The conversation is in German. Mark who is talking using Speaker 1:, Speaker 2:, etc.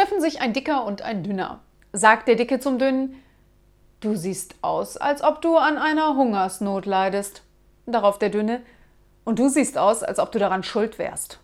Speaker 1: treffen sich ein Dicker und ein Dünner. Sagt der Dicke zum Dünnen, Du siehst aus, als ob du an einer Hungersnot leidest. Darauf der Dünne, und du siehst aus, als ob du daran schuld wärst.